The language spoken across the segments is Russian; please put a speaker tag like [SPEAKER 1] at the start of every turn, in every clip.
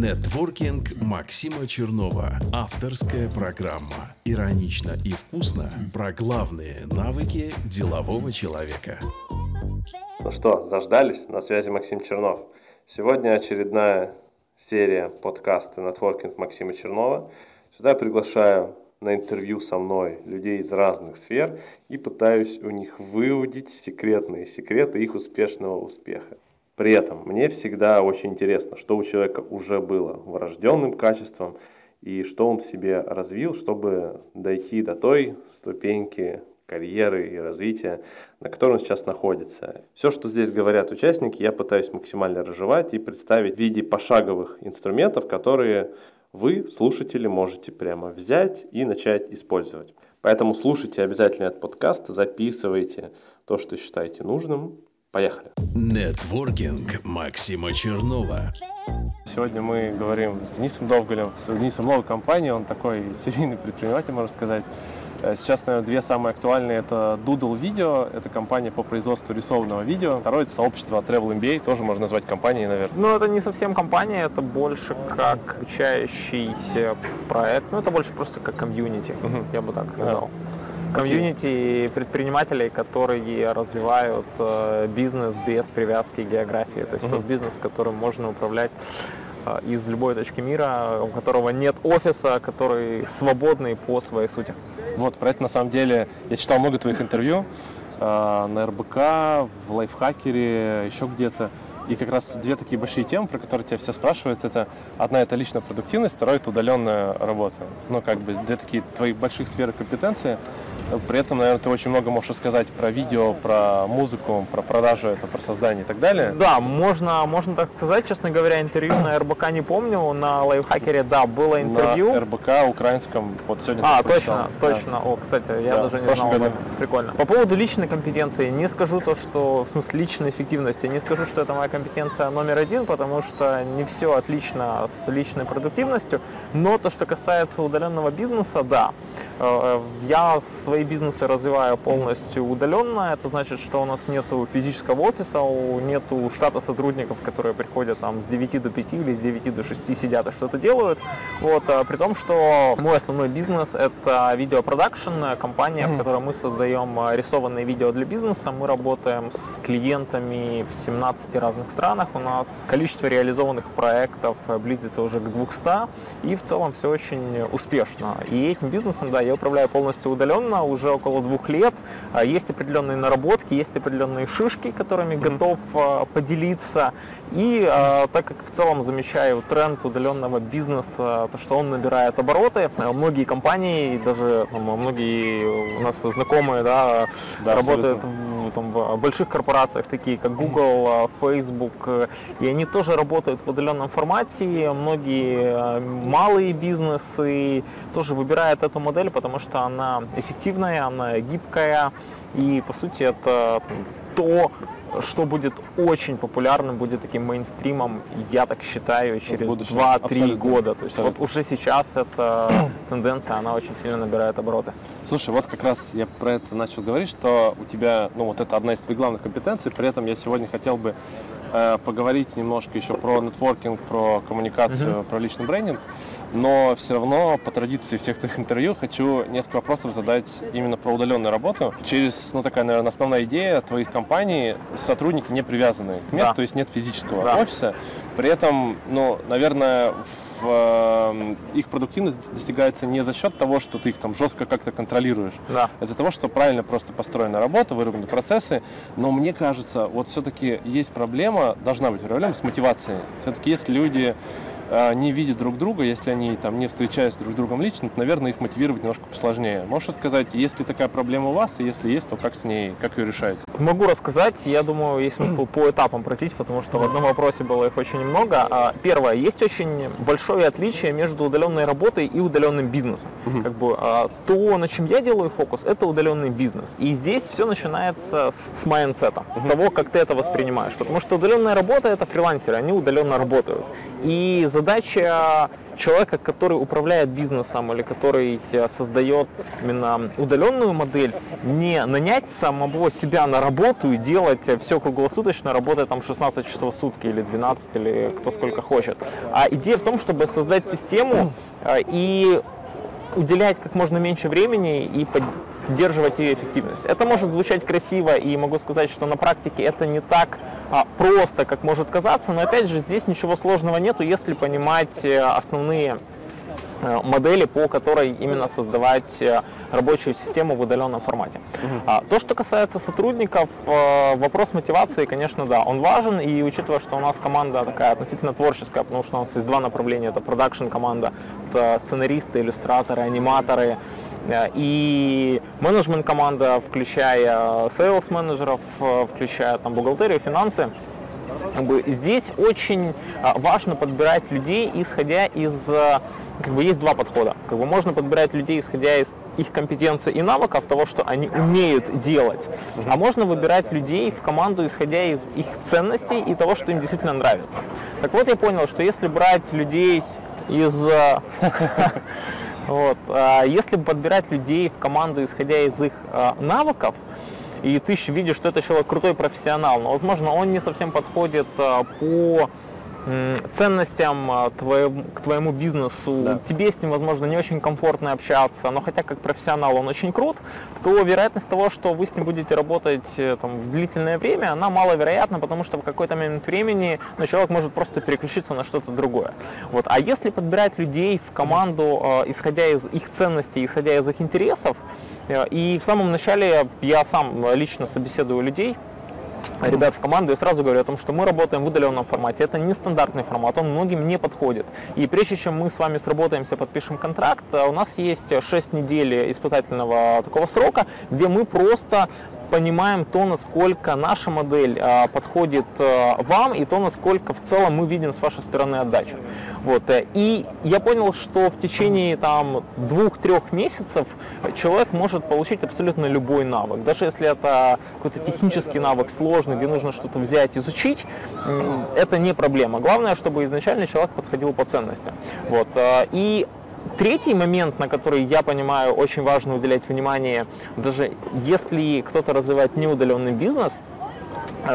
[SPEAKER 1] Нетворкинг Максима Чернова. Авторская программа. Иронично и вкусно про главные навыки делового человека.
[SPEAKER 2] Ну что, заждались? На связи Максим Чернов. Сегодня очередная серия подкаста «Нетворкинг Максима Чернова». Сюда я приглашаю на интервью со мной людей из разных сфер и пытаюсь у них выудить секретные секреты их успешного успеха. При этом мне всегда очень интересно, что у человека уже было врожденным качеством и что он в себе развил, чтобы дойти до той ступеньки карьеры и развития, на которой он сейчас находится. Все, что здесь говорят участники, я пытаюсь максимально разжевать и представить в виде пошаговых инструментов, которые вы, слушатели, можете прямо взять и начать использовать. Поэтому слушайте обязательно этот подкаст, записывайте то, что считаете нужным. Поехали.
[SPEAKER 1] Нетворкинг Максима Чернова.
[SPEAKER 2] Сегодня мы говорим с Денисом Довголем. С Денисом новой компании, он такой серийный предприниматель, можно сказать. Э, сейчас, наверное, две самые актуальные. Это Doodle Video, это компания по производству рисованного видео. Второе это сообщество Travel MBA, тоже можно назвать компанией, наверное.
[SPEAKER 3] Ну, это не совсем компания, это больше как обучающийся проект. Ну, это больше просто как комьюнити, угу. я бы так сказал. Комьюнити предпринимателей, которые развивают э, бизнес без привязки к географии. То есть угу. тот бизнес, которым можно управлять э, из любой точки мира, у которого нет офиса, который свободный по своей сути.
[SPEAKER 2] Вот, про это на самом деле я читал много твоих интервью э, на РБК, в лайфхакере, еще где-то. И как раз две такие большие темы, про которые тебя все спрашивают, это одна это личная продуктивность, вторая это удаленная работа. Ну, как бы две такие твои больших сферы компетенции. При этом, наверное, ты очень много можешь сказать про видео, про музыку, про продажу, это про создание и так далее.
[SPEAKER 3] Да, можно, можно так сказать. Честно говоря, интервью на РБК не помню. На лайфхакере, да, было интервью.
[SPEAKER 2] На РБК украинском, вот сегодня.
[SPEAKER 3] А, точно, точно. Да. О, кстати, я да, даже не знал. Году. Прикольно. По поводу личной компетенции, не скажу то, что, в смысле, личной эффективности, не скажу, что это моя компетенция номер один, потому что не все отлично с личной продуктивностью. Но то, что касается удаленного бизнеса, да. Э, я свои свои бизнесы развиваю полностью удаленно. Это значит, что у нас нет физического офиса, нету штата сотрудников, которые приходят там с 9 до 5 или с 9 до 6 сидят и что-то делают. Вот, а при том, что мой основной бизнес это видеопродакшн, компания, mm-hmm. в которой мы создаем рисованные видео для бизнеса. Мы работаем с клиентами в 17 разных странах. У нас количество реализованных проектов близится уже к 200. И в целом все очень успешно. И этим бизнесом, да, я управляю полностью удаленно уже около двух лет. А, есть определенные наработки, есть определенные шишки, которыми готов а, поделиться. И а, так как в целом замечаю тренд удаленного бизнеса, то что он набирает обороты, многие компании, даже ну, многие у нас знакомые, да, да работают в, там, в больших корпорациях, такие как Google, Facebook, и они тоже работают в удаленном формате. Многие малые бизнесы тоже выбирают эту модель, потому что она эффективна эффективная, она гибкая, и по сути это то, что будет очень популярным, будет таким мейнстримом, я так считаю, через 2-3 года. То есть Абсолютно. вот уже сейчас эта тенденция, она очень сильно набирает обороты.
[SPEAKER 2] Слушай, вот как раз я про это начал говорить, что у тебя, ну вот это одна из твоих главных компетенций, при этом я сегодня хотел бы поговорить немножко еще про нетворкинг, про коммуникацию, uh-huh. про личный брендинг, но все равно по традиции всех твоих интервью хочу несколько вопросов задать именно про удаленную работу. Через, ну такая, наверное, основная идея твоих компаний, сотрудники не привязаны к месту, да. то есть нет физического да. офиса. При этом, ну, наверное, в, э, их продуктивность достигается не за счет того, что ты их там жестко как-то контролируешь, да. а из-за того, что правильно просто построена работа, выработаны процессы. Но мне кажется, вот все-таки есть проблема, должна быть проблема с мотивацией. Все-таки если люди не видят друг друга, если они там не встречаются друг с другом лично, то, наверное, их мотивировать немножко посложнее. Можешь сказать, есть ли такая проблема у вас, и если есть, то как с ней, как ее решаете?
[SPEAKER 3] Могу рассказать, я думаю, есть смысл по этапам пройтись, потому что в одном вопросе было их очень много. А, первое, есть очень большое отличие между удаленной работой и удаленным бизнесом. Угу. Как бы, а, то, на чем я делаю фокус, это удаленный бизнес. И здесь все начинается с, с mindset а, угу. с того, как ты это воспринимаешь. Потому что удаленная работа это фрилансеры, они удаленно работают. И задача человека, который управляет бизнесом или который э, создает именно удаленную модель, не нанять самого себя на работу и делать все круглосуточно, работая там 16 часов в сутки или 12, или кто сколько хочет. А идея в том, чтобы создать систему и уделять как можно меньше времени и поддерживать ее эффективность. Это может звучать красиво, и могу сказать, что на практике это не так а, просто, как может казаться, но опять же здесь ничего сложного нету, если понимать э, основные э, модели, по которой именно создавать э, рабочую систему в удаленном формате. Угу. А, то, что касается сотрудников, вопрос мотивации, конечно, да, он важен, и учитывая, что у нас команда такая относительно творческая, потому что у нас есть два направления, это продакшн команда, это сценаристы, иллюстраторы, аниматоры, и менеджмент команда, включая sales менеджеров, э, включая там бухгалтерию, финансы, как бы здесь очень э, важно подбирать людей, исходя из, как бы есть два подхода. Как бы можно подбирать людей, исходя из их компетенций и навыков, того, что они умеют делать, а можно выбирать людей в команду, исходя из их ценностей и того, что им действительно нравится. Так вот, я понял, что если брать людей из Вот. А если подбирать людей в команду, исходя из их а, навыков, и ты видишь, что это человек крутой профессионал, но, возможно, он не совсем подходит а, по ценностям а, твоему, к твоему бизнесу, да. тебе с ним, возможно, не очень комфортно общаться, но хотя как профессионал он очень крут, то вероятность того, что вы с ним будете работать э, там, в длительное время, она маловероятна, потому что в какой-то момент времени ну, человек может просто переключиться на что-то другое. Вот. А если подбирать людей в команду, э, исходя из их ценностей, исходя из их интересов, э, и в самом начале я сам лично собеседую людей, ребят в команду, я сразу говорю о том, что мы работаем в удаленном формате. Это не стандартный формат, он многим не подходит. И прежде чем мы с вами сработаемся, подпишем контракт, у нас есть 6 недель испытательного такого срока, где мы просто понимаем то, насколько наша модель а, подходит а, вам и то, насколько в целом мы видим с вашей стороны отдачу. Вот. Э, и я понял, что в течение там двух-трех месяцев человек может получить абсолютно любой навык. Даже если это какой-то технический навык сложный, где нужно что-то взять, изучить, это не проблема. Главное, чтобы изначально человек подходил по ценностям. Вот. Э, и Третий момент, на который я понимаю очень важно уделять внимание, даже если кто-то развивает неудаленный бизнес,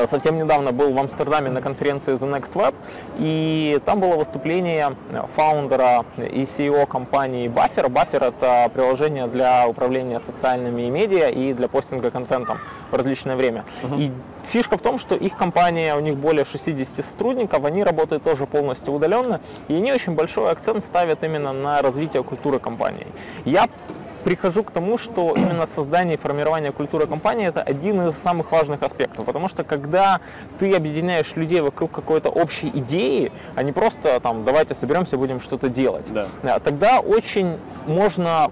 [SPEAKER 3] Совсем недавно был в Амстердаме на конференции The Next Web, и там было выступление фаундера и CEO компании Buffer. Buffer — это приложение для управления социальными медиа и для постинга контентом в различное время. Uh-huh. И фишка в том, что их компания, у них более 60 сотрудников, они работают тоже полностью удаленно, и они очень большой акцент ставят именно на развитие культуры компании. Я прихожу к тому, что именно создание и формирование культуры компании это один из самых важных аспектов, потому что когда ты объединяешь людей вокруг какой-то общей идеи, а не просто там давайте соберемся, будем что-то делать, да. тогда очень можно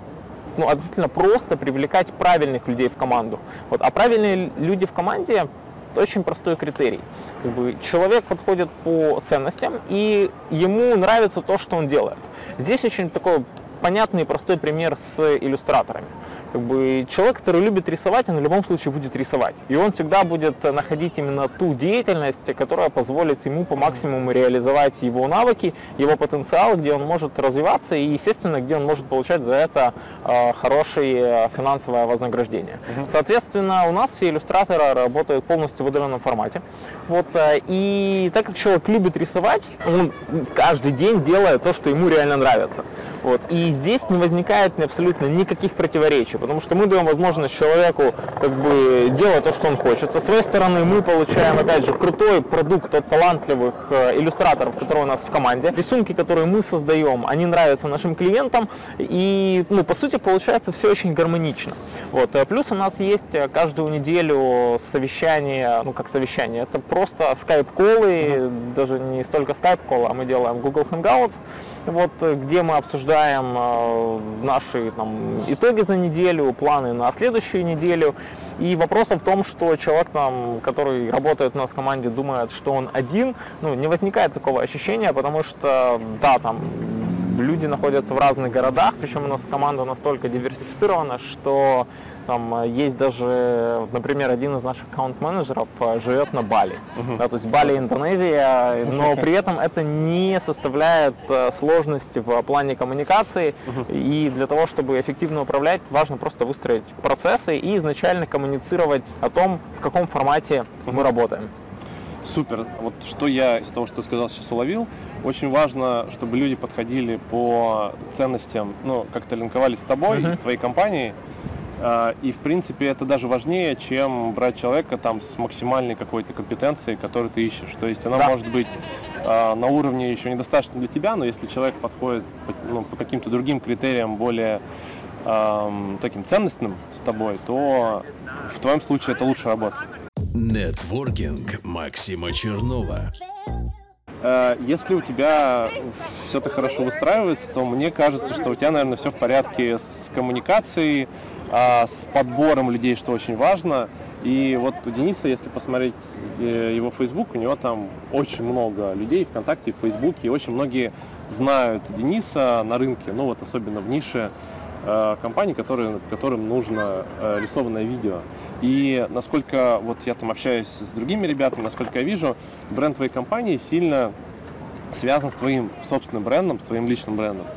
[SPEAKER 3] ну, относительно просто привлекать правильных людей в команду. Вот. А правильные люди в команде это очень простой критерий. Как бы человек подходит по ценностям, и ему нравится то, что он делает. Здесь очень такой понятный и простой пример с иллюстраторами как бы человек, который любит рисовать, он в любом случае будет рисовать. И он всегда будет находить именно ту деятельность, которая позволит ему по максимуму реализовать его навыки, его потенциал, где он может развиваться и, естественно, где он может получать за это э, хорошее финансовое вознаграждение. Угу. Соответственно, у нас все иллюстраторы работают полностью в удаленном формате. Вот, э, и так как человек любит рисовать, он каждый день делает то, что ему реально нравится. Вот. И здесь не возникает абсолютно никаких противоречий потому что мы даем возможность человеку как бы делать то, что он хочет. Со своей стороны мы получаем, опять же, крутой продукт от талантливых э, иллюстраторов, которые у нас в команде. Рисунки, которые мы создаем, они нравятся нашим клиентам, и, ну, по сути, получается все очень гармонично. Вот. Э, плюс у нас есть э, каждую неделю совещание, ну, как совещание, это просто скайп-колы, mm-hmm. даже не столько скайп-колы, а мы делаем Google Hangouts, вот, где мы обсуждаем наши там, итоги за неделю, неделю, планы на следующую неделю. И вопрос в том, что человек, там, который работает у нас в команде, думает, что он один, ну, не возникает такого ощущения, потому что, да, там, люди находятся в разных городах, причем у нас команда настолько диверсифицирована, что там э, есть даже, например, один из наших аккаунт-менеджеров э, живет на Бали. Да, то есть Бали Индонезия, но при этом это не составляет э, сложности в плане коммуникации. И для того, чтобы эффективно управлять, важно просто выстроить процессы и изначально коммуницировать о том, в каком формате мы работаем.
[SPEAKER 2] Супер. Вот что я из того, что ты сказал, сейчас уловил. Очень важно, чтобы люди подходили по ценностям, ну, как-то линковались с тобой uh-huh. и с твоей компанией. А, и, в принципе, это даже важнее, чем брать человека там с максимальной какой-то компетенцией, которую ты ищешь. То есть она да. может быть э, на уровне еще недостаточно для тебя, но если человек подходит по, ну, по каким-то другим критериям более э, таким ценностным с тобой, то в твоем случае это лучше работает.
[SPEAKER 1] Нетворкинг Максима Чернова.
[SPEAKER 2] Э, если у тебя все это хорошо выстраивается, то мне кажется, что у тебя, наверное, все в порядке с коммуникацией, а, с подбором людей, что очень важно. И вот у Дениса, если посмотреть э, его Facebook, у него там очень много людей ВКонтакте, в Фейсбуке, и очень многие знают Дениса на рынке, ну вот особенно в нише э, компаний, которые, которым нужно э, рисованное видео. И насколько вот я там общаюсь с другими ребятами, насколько я вижу, бренд твоей компании сильно связан с твоим собственным брендом, с твоим личным брендом.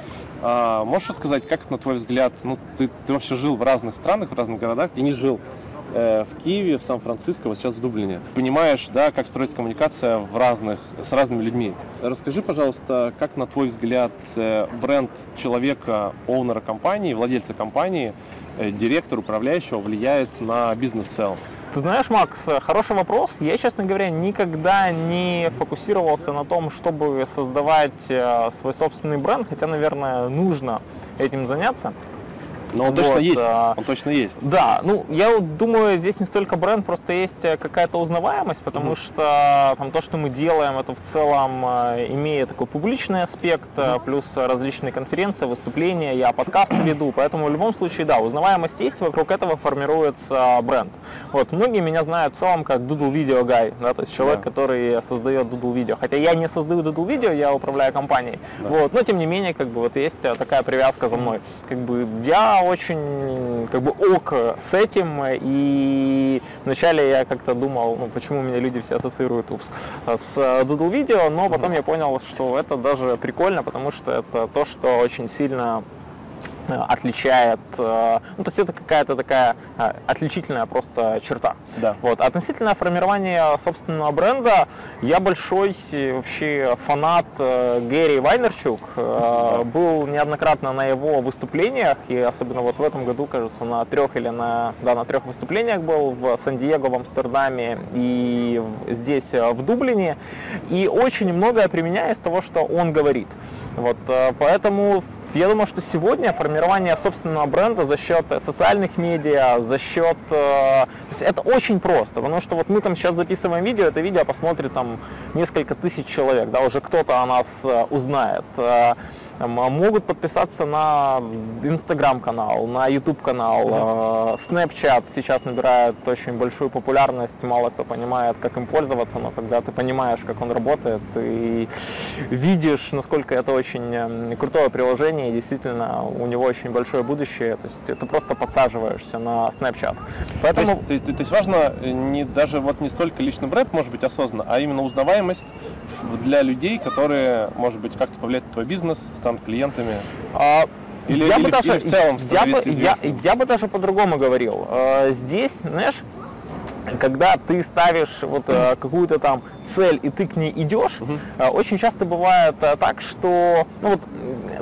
[SPEAKER 2] А, можешь рассказать, как на твой взгляд, ну ты, ты вообще жил в разных странах, в разных городах, ты не жил э, в Киеве, в Сан-Франциско, вот сейчас в Дублине. Понимаешь, да, как строить коммуникация в разных, с разными людьми. Расскажи, пожалуйста, как на твой взгляд э, бренд человека, оунера компании, владельца компании, э, директор, управляющего влияет на бизнес в целом?
[SPEAKER 3] Ты знаешь, Макс, хороший вопрос. Я, честно говоря, никогда не фокусировался на том, чтобы создавать э, свой собственный бренд, хотя, наверное, нужно этим заняться.
[SPEAKER 2] Но он вот, точно есть. А, он точно есть.
[SPEAKER 3] Да, ну я думаю, здесь не столько бренд, просто есть э, какая-то узнаваемость, потому mm что там то, что мы делаем, это в целом э, имеет такой публичный аспект, mm плюс различные конференции, выступления, я подкасты веду, поэтому в любом случае, да, узнаваемость есть, вокруг этого формируется бренд. Вот, многие меня знают в целом как Doodle Video Guy, да, то есть человек, yeah. который создает Doodle Video. Хотя я не создаю Doodle Video, я управляю компанией. Yeah. Вот, но тем не менее, как бы вот есть такая привязка за мной. Как бы я очень как бы ок с этим, и вначале я как-то думал, ну, почему меня люди все ассоциируют упс, с Doodle Video, но потом я понял, что это даже прикольно, потому что это то, что очень сильно отличает, э, ну то есть это какая-то такая э, отличительная просто черта. Да. Вот. Относительно формирования собственного бренда, я большой вообще фанат Гэри Вайнерчук, да. был неоднократно на его выступлениях, и особенно вот в этом году, кажется, на трех или на, да, на трех выступлениях был в Сан-Диего, в Амстердаме и здесь, в Дублине, и очень многое применяю из того, что он говорит. Вот, поэтому я думаю, что сегодня формирование собственного бренда за счет социальных медиа, за счет... Э, то есть это очень просто, потому что вот мы там сейчас записываем видео, это видео посмотрит там несколько тысяч человек, да, уже кто-то о нас э, узнает. Э, а могут подписаться на Инстаграм-канал, на YouTube-канал. Mm-hmm. Snapchat сейчас набирает очень большую популярность, мало кто понимает, как им пользоваться, но когда ты понимаешь, как он работает, и видишь, насколько это очень крутое приложение, и действительно у него очень большое будущее, то есть ты просто подсаживаешься на Snapchat.
[SPEAKER 2] Поэтому... То есть, то, то есть важно не, даже вот не столько личный бренд, может быть, осознанно, а именно узнаваемость для людей, которые, может быть, как-то повлияют на твой бизнес, станут клиентами? А,
[SPEAKER 3] или, я или, бы даже, или в целом я бы, я, я бы даже по-другому говорил. А, здесь, знаешь, когда ты ставишь вот э, какую-то там цель и ты к ней идешь, угу. э, очень часто бывает э, так, что ну вот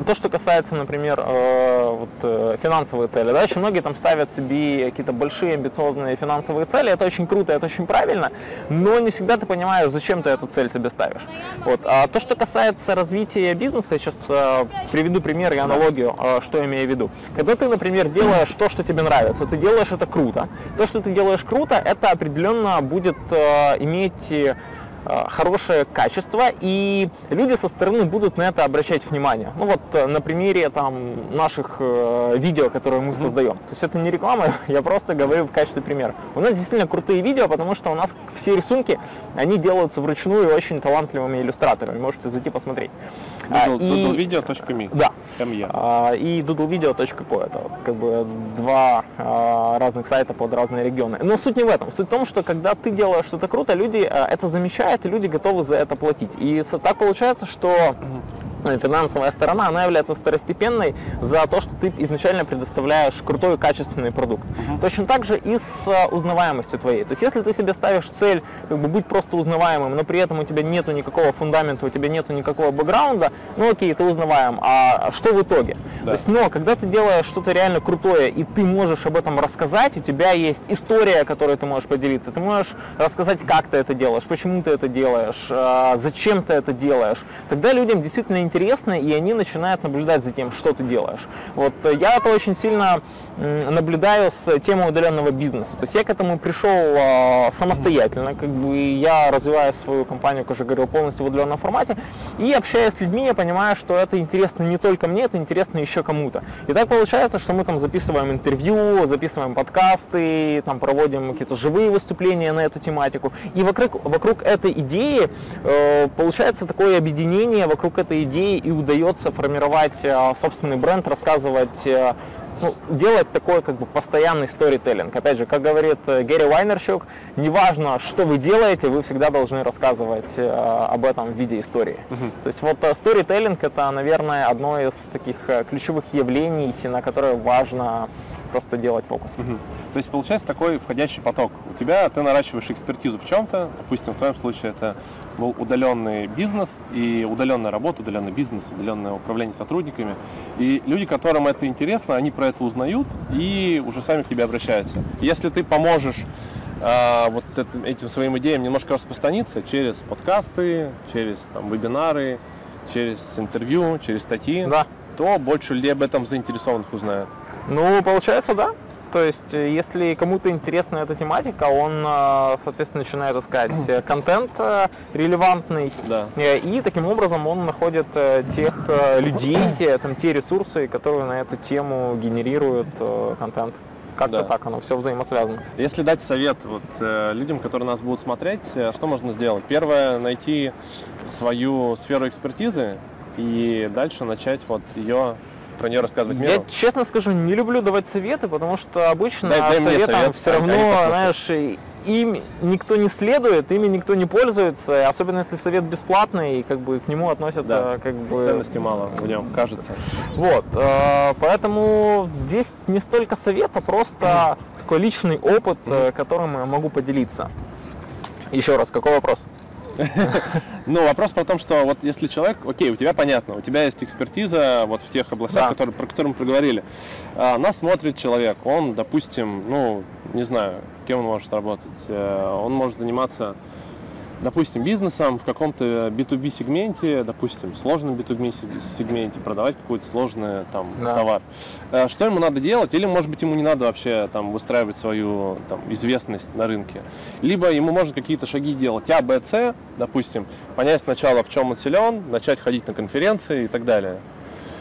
[SPEAKER 3] то, что касается, например, э, вот, э, финансовые цели, да, очень многие там ставят себе какие-то большие амбициозные финансовые цели, это очень круто, это очень правильно, но не всегда ты понимаешь, зачем ты эту цель себе ставишь. Вот. А то, что касается развития бизнеса, я сейчас э, приведу пример и аналогию, что я имею в виду. Когда ты, например, делаешь то, что тебе нравится, ты делаешь это круто, то, что ты делаешь круто, это определенно будет иметь хорошее качество, и люди со стороны будут на это обращать внимание. Ну вот э, на примере там наших э, видео, которые мы создаем. То есть это не реклама, я просто говорю в качестве примера. У нас действительно крутые видео, потому что у нас все рисунки, они делаются вручную очень талантливыми иллюстраторами. Можете зайти посмотреть.
[SPEAKER 2] Doodlevideo.me
[SPEAKER 3] Да. ME. А, и doodlevideo.co. Это как бы два а, разных сайта под разные регионы. Но суть не в этом. Суть в том, что когда ты делаешь что-то круто, люди а, это замечают, люди готовы за это платить. И так получается, что финансовая сторона, она является второстепенной за то, что ты изначально предоставляешь крутой качественный продукт. Uh-huh. Точно так же и с узнаваемостью твоей. То есть если ты себе ставишь цель как бы, быть просто узнаваемым, но при этом у тебя нету никакого фундамента, у тебя нету никакого бэкграунда, ну окей, ты узнаваем, а что в итоге? Да. То есть, но когда ты делаешь что-то реально крутое, и ты можешь об этом рассказать, у тебя есть история, которой ты можешь поделиться, ты можешь рассказать, как ты это делаешь, почему ты это делаешь, э, зачем ты это делаешь, тогда людям действительно интересно интересно, и они начинают наблюдать за тем, что ты делаешь. Вот э, я это очень сильно наблюдаю с темой удаленного бизнеса. То есть я к этому пришел а, самостоятельно, как бы я развиваю свою компанию, как уже говорил, полностью в удаленном формате, и общаясь с людьми, я понимаю, что это интересно не только мне, это интересно еще кому-то. И так получается, что мы там записываем интервью, записываем подкасты, там проводим какие-то живые выступления на эту тематику. И вокруг, вокруг этой идеи э, получается такое объединение, вокруг этой идеи и удается формировать э, собственный бренд, рассказывать э, ну, делать такой как бы постоянный сторителлинг. Опять же, как говорит э, Гэри Вайнерчук, неважно, что вы делаете, вы всегда должны рассказывать э, об этом в виде истории. Uh-huh. То есть вот сторителлинг это, наверное, одно из таких ключевых явлений, на которое важно просто делать фокус.
[SPEAKER 2] Угу. То есть получается такой входящий поток. У тебя ты наращиваешь экспертизу в чем-то, допустим, в твоем случае это был удаленный бизнес и удаленная работа, удаленный бизнес, удаленное управление сотрудниками. И люди, которым это интересно, они про это узнают и уже сами к тебе обращаются. Если ты поможешь а, вот этим, этим своим идеям немножко распространиться через подкасты, через там, вебинары, через интервью, через статьи, да. то больше людей об этом заинтересованных узнают.
[SPEAKER 3] Ну, получается, да. То есть, э, если кому-то интересна эта тематика, он, э, соответственно, начинает искать э, контент релевантный, да. и таким образом он находит тех людей, те, там, те ресурсы, которые на эту тему генерируют контент. Как-то да. так, оно все взаимосвязано.
[SPEAKER 2] Если дать совет вот, людям, которые нас будут смотреть, что можно сделать? Первое, найти свою сферу экспертизы и дальше начать вот ее про нее рассказывать
[SPEAKER 3] миру? Я, честно скажу, не люблю давать советы, потому что обычно дай, дай советам совет, все равно, знаешь, им никто не следует, ими никто не пользуется, особенно если совет бесплатный, и как бы к нему относятся да, как бы...
[SPEAKER 2] Ценности мало в нем, кажется.
[SPEAKER 3] Вот, э, поэтому здесь не столько совета, просто такой личный опыт, mm которым я могу поделиться. Еще раз, какой вопрос?
[SPEAKER 2] Ну, вопрос про том, что вот если человек, окей, у тебя понятно, у тебя есть экспертиза вот в тех областях, да. которые, про которые мы проговорили. А, нас смотрит человек, он, допустим, ну, не знаю, кем он может работать. Э, он может заниматься допустим, бизнесом в каком-то B2B сегменте, допустим, сложном B2B сегменте, продавать какой-то сложный там да. товар. Э, что ему надо делать? Или, может быть, ему не надо вообще там выстраивать свою там, известность на рынке. Либо ему можно какие-то шаги делать А, Б, С, допустим, понять сначала, в чем он силен, начать ходить на конференции и так далее.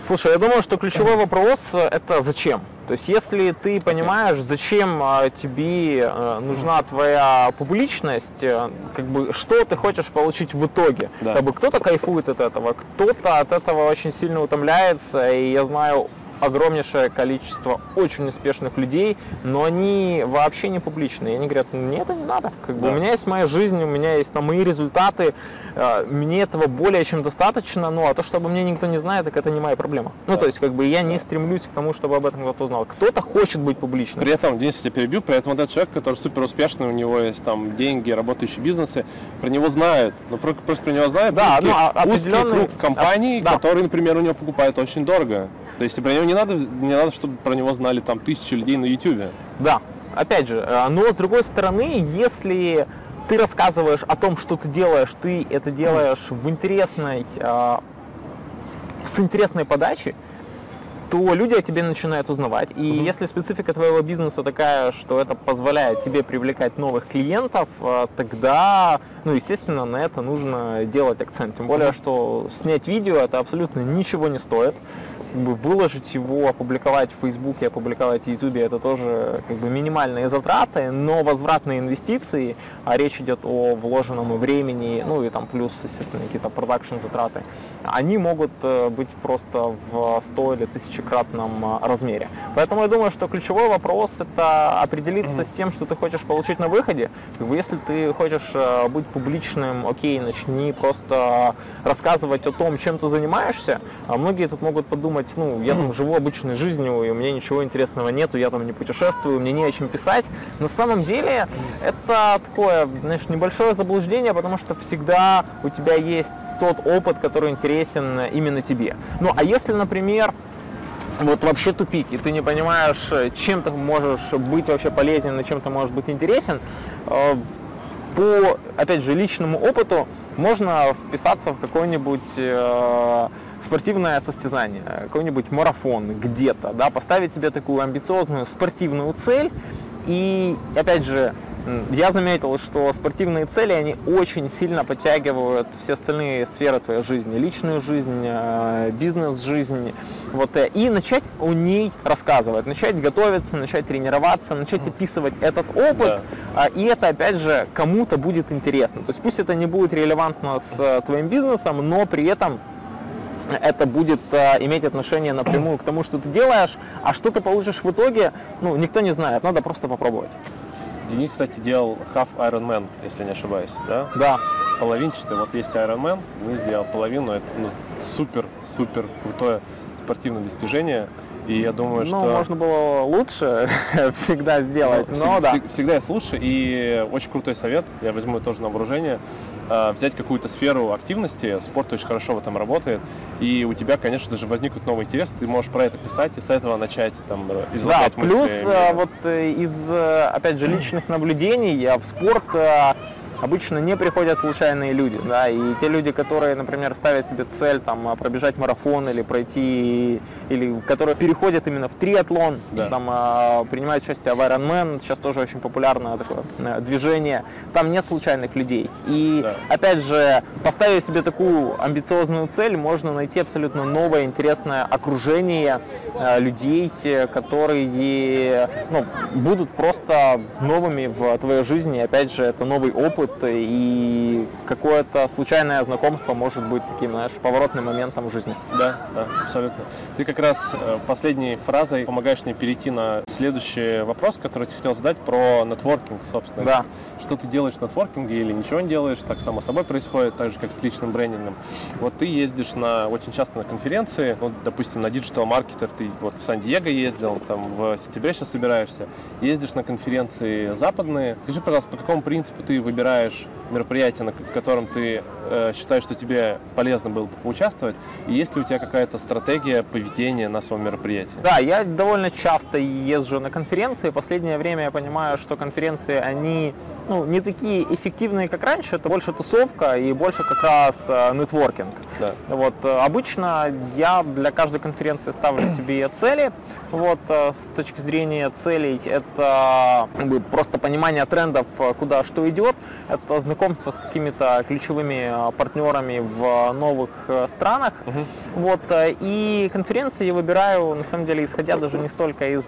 [SPEAKER 3] Слушай, я думаю, что ключевой вопрос – это зачем? То есть если ты понимаешь, зачем а, тебе а, нужна твоя публичность, э, как бы что ты хочешь получить в итоге. Да. Как бы кто-то кайфует от этого, кто-то от этого очень сильно утомляется, и я знаю огромнейшее количество очень успешных людей, но они вообще не публичные. И они говорят, мне это не надо. Как бы, да. У меня есть моя жизнь, у меня есть там мои результаты, э, мне этого более чем достаточно, ну а то, чтобы мне никто не знает, так это не моя проблема. Ну, да. Ну то есть как бы я не стремлюсь к тому, чтобы об этом кто-то узнал. Кто-то хочет быть публичным.
[SPEAKER 2] При этом, Денис, я перебью, при этом вот этот человек, который супер успешный, у него есть там деньги, работающие бизнесы, про него знают, но просто про него знают
[SPEAKER 3] да, узкий, ну, а
[SPEAKER 2] узкий круг компаний, да. которые, например, у него покупают очень дорого. То есть про него не надо, не надо, чтобы про него знали там тысячи людей на YouTube.
[SPEAKER 3] Да, опять же, э, но с другой стороны, если ты рассказываешь о том, что ты делаешь, ты это делаешь в интересной, э, с интересной подачей, то люди о тебе начинают узнавать. И mm-hmm. если специфика твоего бизнеса такая, что это позволяет тебе привлекать новых клиентов, э, тогда, ну, естественно, на это нужно делать акцент. Тем более, что снять видео это абсолютно ничего не стоит выложить его, опубликовать в Фейсбуке, опубликовать в Ютубе, это тоже как бы минимальные затраты, но возвратные инвестиции, а речь идет о вложенном времени, ну и там плюс, естественно, какие-то продакшн затраты, они могут э, быть просто в 100 или тысячекратном э, размере. Поэтому я думаю, что ключевой вопрос это определиться с тем, что ты хочешь получить на выходе. Если ты хочешь э, быть публичным, окей, начни просто рассказывать о том, чем ты занимаешься. А многие тут могут подумать, думать, ну, я там живу обычной жизнью, и у меня ничего интересного нету, я там не путешествую, мне не о чем писать. На самом деле это такое, знаешь, небольшое заблуждение, потому что всегда у тебя есть тот опыт, который интересен именно тебе. Ну, а если, например, вот вообще тупик, и ты не понимаешь, чем ты можешь быть вообще полезен и чем ты можешь быть интересен, э, по, опять же, личному опыту можно вписаться в какой-нибудь э, спортивное состязание, какой-нибудь марафон где-то, да, поставить себе такую амбициозную спортивную цель. И опять же, я заметил, что спортивные цели, они очень сильно подтягивают все остальные сферы твоей жизни, личную жизнь, э, бизнес-жизнь, вот, э, и начать о ней рассказывать, начать готовиться, начать тренироваться, начать описывать этот опыт, да. А, и это, опять же, кому-то будет интересно. То есть пусть это не будет релевантно с э, твоим бизнесом, но при этом это будет э, иметь отношение напрямую к тому, что ты делаешь, а что ты получишь в итоге, ну, никто не знает, надо просто попробовать.
[SPEAKER 2] Денис, кстати, делал Half Ironman, если не ошибаюсь, да?
[SPEAKER 3] Да.
[SPEAKER 2] Половинчатый, вот есть Ironman, мы сделал половину, это ну, супер-супер крутое спортивное достижение. И я думаю,
[SPEAKER 3] ну,
[SPEAKER 2] что...
[SPEAKER 3] Ну, можно было лучше всегда сделать, ну, но
[SPEAKER 2] всегда,
[SPEAKER 3] да.
[SPEAKER 2] Всегда есть лучше, и очень крутой совет, я возьму тоже на вооружение. Э, взять какую-то сферу активности, спорт очень хорошо в этом работает, и у тебя, конечно же, возникнут новый интерес, ты можешь про это писать и с этого начать там излагать
[SPEAKER 3] Да, плюс мысли. Э, вот э, из, опять же, личных наблюдений в спорт обычно не приходят случайные люди, да, и те люди, которые, например, ставят себе цель там а, пробежать марафон или пройти, или которые переходят именно в триатлон, да. там а, принимают участие в Ironman, сейчас тоже очень популярное такое э, движение, там нет случайных людей. И да. опять же, поставив себе такую амбициозную цель, можно найти абсолютно новое, интересное окружение э, людей, которые ну, будут просто новыми в твоей жизни, опять же, это новый опыт, и какое-то случайное знакомство может быть таким, знаешь, поворотным моментом в жизни.
[SPEAKER 2] Да, да, абсолютно. Ты как раз э, последней фразой помогаешь мне перейти на следующий вопрос, который я хотел задать про нетворкинг, собственно.
[SPEAKER 3] Да.
[SPEAKER 2] Что ты делаешь в нетворкинге или ничего не делаешь, так само собой происходит, так же, как с личным брендингом. Вот ты ездишь на очень часто на конференции, ну, допустим, на Digital Marketer ты вот в Сан-Диего ездил, там в сентябре сейчас собираешься, ездишь на конференции западные. Скажи, пожалуйста, по какому принципу ты выбираешь выбираешь мероприятие, на, в котором ты э, считаешь, что тебе полезно было бы поучаствовать, и есть ли у тебя какая-то стратегия поведения на своем мероприятии?
[SPEAKER 3] Да, я довольно часто езжу на конференции. Последнее время я понимаю, что конференции, они ну, не такие эффективные, как раньше, это больше тусовка и больше как раз э, нетворкинг. Да. Вот, э, обычно я для каждой конференции ставлю себе цели. Вот, э, с точки зрения целей это как бы, просто понимание трендов, куда что идет, это знакомство с какими-то ключевыми партнерами в новых странах. Угу. Вот, и конференции я выбираю, на самом деле, исходя даже не столько из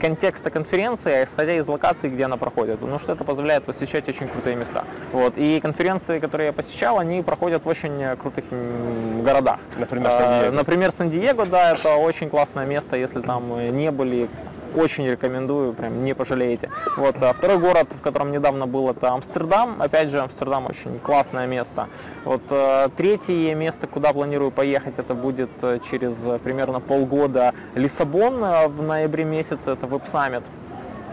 [SPEAKER 3] контекста конференции, а исходя из локации, где она проходит. Потому что это позволяет посещать очень крутые места. Вот. И конференции, которые я посещал, они проходят в очень крутых городах.
[SPEAKER 2] Например, Сан-Диего.
[SPEAKER 3] Например, Сан-Диего, да, это очень классное место, если там не были очень рекомендую, прям не пожалеете. Вот, а второй город, в котором недавно был, это Амстердам. Опять же, Амстердам очень классное место. Вот э, третье место, куда планирую поехать, это будет э, через примерно полгода Лиссабон в ноябре месяце, это Summit.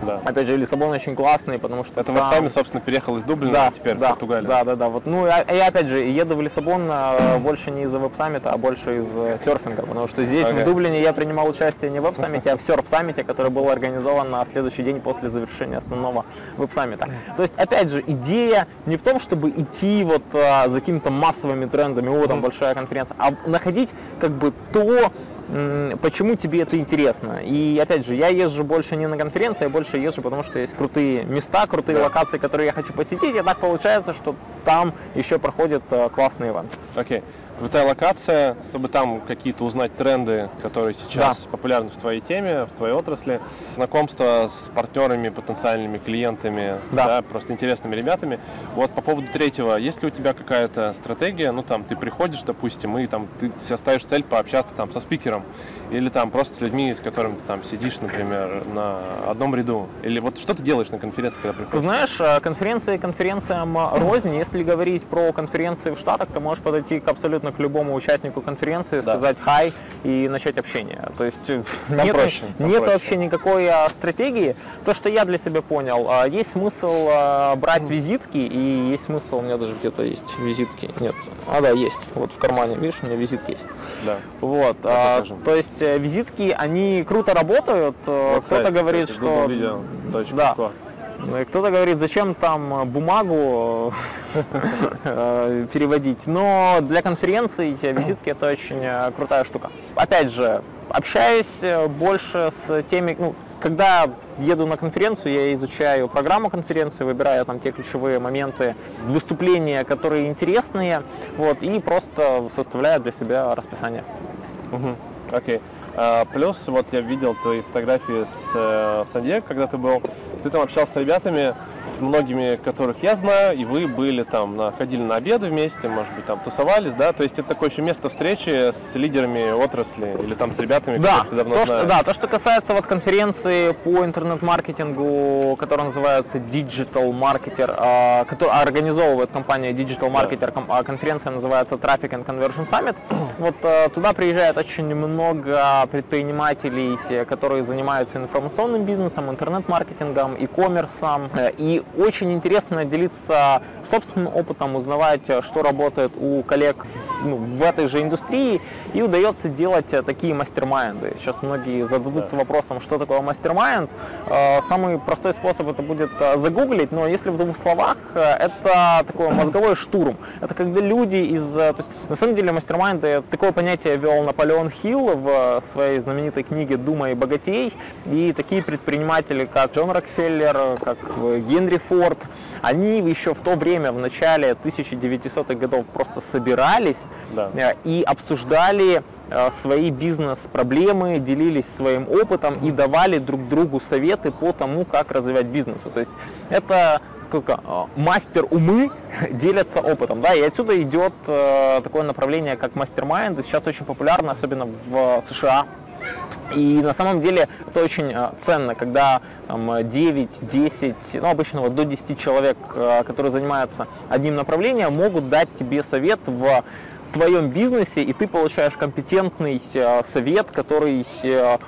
[SPEAKER 3] Да. Опять же, Лиссабон очень классный, потому что
[SPEAKER 2] это там... сами, собственно, переехал из Дублина, да, а теперь
[SPEAKER 3] да,
[SPEAKER 2] в Португалию.
[SPEAKER 3] Да, да, да. Вот, ну, я, я опять же еду в Лиссабон а, больше не из-за веб-саммита, а больше из э, серфинга, потому что здесь, okay. в Дублине, я принимал участие не в веб-саммите, а в серф-саммите, который был организован на следующий день после завершения основного веб-саммита. То есть, опять же, идея не в том, чтобы идти вот а, за какими-то массовыми трендами, о, там большая конференция, а находить как бы то, почему тебе это интересно. И опять же, я езжу больше не на конференции, я больше езжу, потому что есть крутые места, крутые да. локации, которые я хочу посетить, и так получается, что там еще проходят э, классные ивенты.
[SPEAKER 2] Окей. Okay крутая локация, чтобы там какие-то узнать тренды, которые сейчас да. популярны в твоей теме, в твоей отрасли, знакомство с партнерами, потенциальными клиентами, да. Да, просто интересными ребятами. Вот по поводу третьего, есть ли у тебя какая-то стратегия, ну там ты приходишь, допустим, и там ты себе ставишь цель пообщаться там со спикером, или там просто с людьми, с которыми ты там сидишь, например, на одном ряду, или вот что ты делаешь на конференции, когда приходишь?
[SPEAKER 3] Ты знаешь, э, конференции конференциям рознь, если говорить про конференции в Штатах, ты можешь подойти к абсолютно можно к любому участнику конференции да. сказать хай и начать общение. То есть нет, проще, нет вообще никакой а, стратегии. То, что я для себя понял, а, есть смысл а, брать визитки и есть смысл, у меня даже где-то есть визитки. Нет, а да, есть. Вот в кармане, видишь, у меня визитки есть.
[SPEAKER 2] Да.
[SPEAKER 3] Вот. А, то есть э, визитки, они круто работают. Э, вот Кто-то говорит, что... Да. Ну кто-то говорит, зачем там э, бумагу э, переводить. Но для конференций визитки это очень э, крутая штука. Опять же, общаюсь больше с теми, ну, когда еду на конференцию, я изучаю программу конференции, выбираю там те ключевые моменты выступления, которые интересные, вот, и просто составляю для себя расписание.
[SPEAKER 2] Окей. Okay. А, плюс, вот я видел твои фотографии с, э, в сан когда ты был, ты там общался с ребятами, многими которых я знаю, и вы были там, на, ходили на обеды вместе, может быть, там тусовались, да, то есть это такое еще место встречи с лидерами отрасли или там с ребятами,
[SPEAKER 3] да, которых ты давно то, знаешь. Что, да, то, что касается вот конференции по интернет-маркетингу, которая называется Digital Marketer, а, которая организовывает компания Digital Marketer, да. А конференция называется Traffic and Conversion Summit, вот э, туда приезжает очень много предпринимателей, которые занимаются информационным бизнесом, интернет-маркетингом, e-commerce, э, и очень интересно делиться собственным опытом, узнавать, э, что работает у коллег ну, в этой же индустрии, и удается делать э, такие мастер-майнды. Сейчас многие зададутся да. вопросом, что такое мастер-майнд. Э, самый простой способ это будет загуглить, но если в двух словах, это такой мозговой штурм. Это когда люди из... То есть, на самом деле мастер-майнды, такое понятие вел Наполеон Хилл в своей знаменитой книге «Думай богатей», и такие предприниматели, как Джон Рокфеллер, как Генри Форд, они еще в то время, в начале 1900-х годов, просто собирались да. Э, и обсуждали э, свои бизнес-проблемы, делились своим опытом и давали друг другу советы по тому, как развивать бизнес. То есть это как, э, мастер умы делятся опытом, да, и отсюда идет э, такое направление, как мастер-майнд, сейчас очень популярно, особенно в США, и на самом деле это очень э, ценно, когда там, 9, 10, ну обычно вот до 10 человек, э, которые занимаются одним направлением, могут дать тебе совет в твоем бизнесе, и ты получаешь компетентный э, совет, который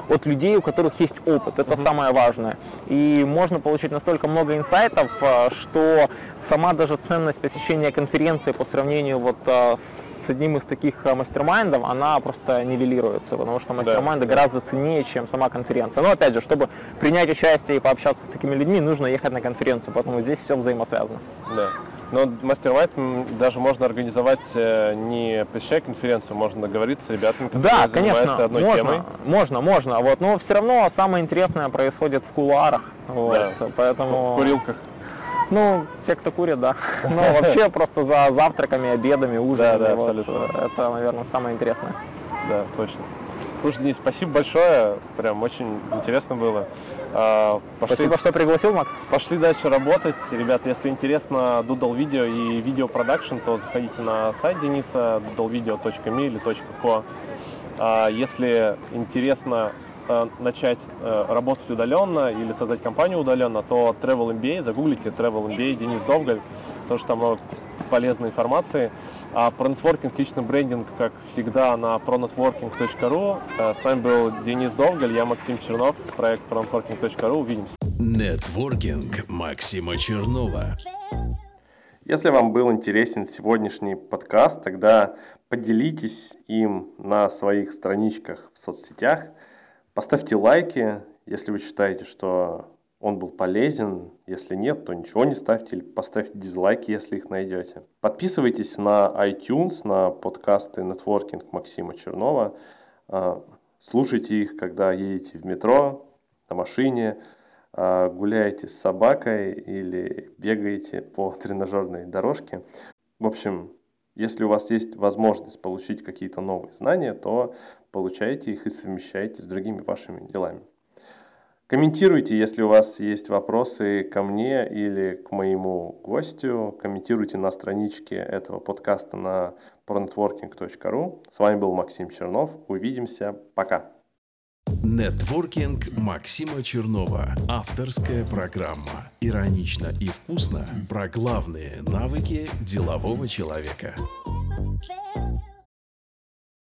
[SPEAKER 3] от людей, у которых есть опыт. Это угу. самое важное. И можно получить настолько много инсайтов, что сама даже ценность посещения конференции по сравнению вот с с одним из таких э, мастер-майндов, она просто нивелируется, потому что мастер-майнды да, гораздо ценнее, чем сама конференция. Но опять же, чтобы принять участие и пообщаться с такими людьми, нужно ехать на конференцию, поэтому здесь все взаимосвязано.
[SPEAKER 2] Да. Но мастер-майнд даже можно организовать э, не посещая конференцию, можно договориться с ребятами, которые
[SPEAKER 3] да,
[SPEAKER 2] занимаются
[SPEAKER 3] конечно,
[SPEAKER 2] одной
[SPEAKER 3] можно,
[SPEAKER 2] темой.
[SPEAKER 3] Можно, можно, вот, но все равно самое интересное происходит в кулуарах, вот,
[SPEAKER 2] да.
[SPEAKER 3] поэтому...
[SPEAKER 2] В курилках.
[SPEAKER 3] Ну, те, кто курит, да. Ну, вообще просто за завтраками, обедами, ужинами. Да, да, вот. абсолютно. Это, наверное, самое интересное.
[SPEAKER 2] Да, точно. Слушай, Денис, спасибо большое. Прям очень интересно было.
[SPEAKER 3] А, пошли, спасибо, что пригласил, Макс.
[SPEAKER 2] Пошли дальше работать. Ребята, если интересно Doodle видео и видео продакшн, то заходите на сайт Дениса doodlevideo.me или .co. А, если интересно Э, начать э, работать удаленно или создать компанию удаленно, то Travel MBA, загуглите Travel MBA Денис Довгаль, потому что там много полезной информации. А про нетворкинг, личный брендинг, как всегда, на pronetworking.ru. Э, с нами был Денис Довгаль, я Максим Чернов, проект pronetworking.ru. Увидимся.
[SPEAKER 1] Нетворкинг Максима Чернова.
[SPEAKER 2] Если вам был интересен сегодняшний подкаст, тогда поделитесь им на своих страничках в соцсетях – Поставьте лайки, если вы считаете, что он был полезен. Если нет, то ничего не ставьте или поставьте дизлайки, если их найдете. Подписывайтесь на iTunes, на подкасты Networking Максима Чернова. А, Слушайте их, когда едете в метро, на машине, а, гуляете с собакой или бегаете по тренажерной дорожке. В общем, если у вас есть возможность получить какие-то новые знания, то получайте их и совмещайте с другими вашими делами. Комментируйте, если у вас есть вопросы ко мне или к моему гостю. Комментируйте на страничке этого подкаста на pronetworking.ru. С вами был Максим Чернов. Увидимся. Пока.
[SPEAKER 1] Нетворкинг Максима Чернова. Авторская программа. Иронично и вкусно про главные навыки делового человека.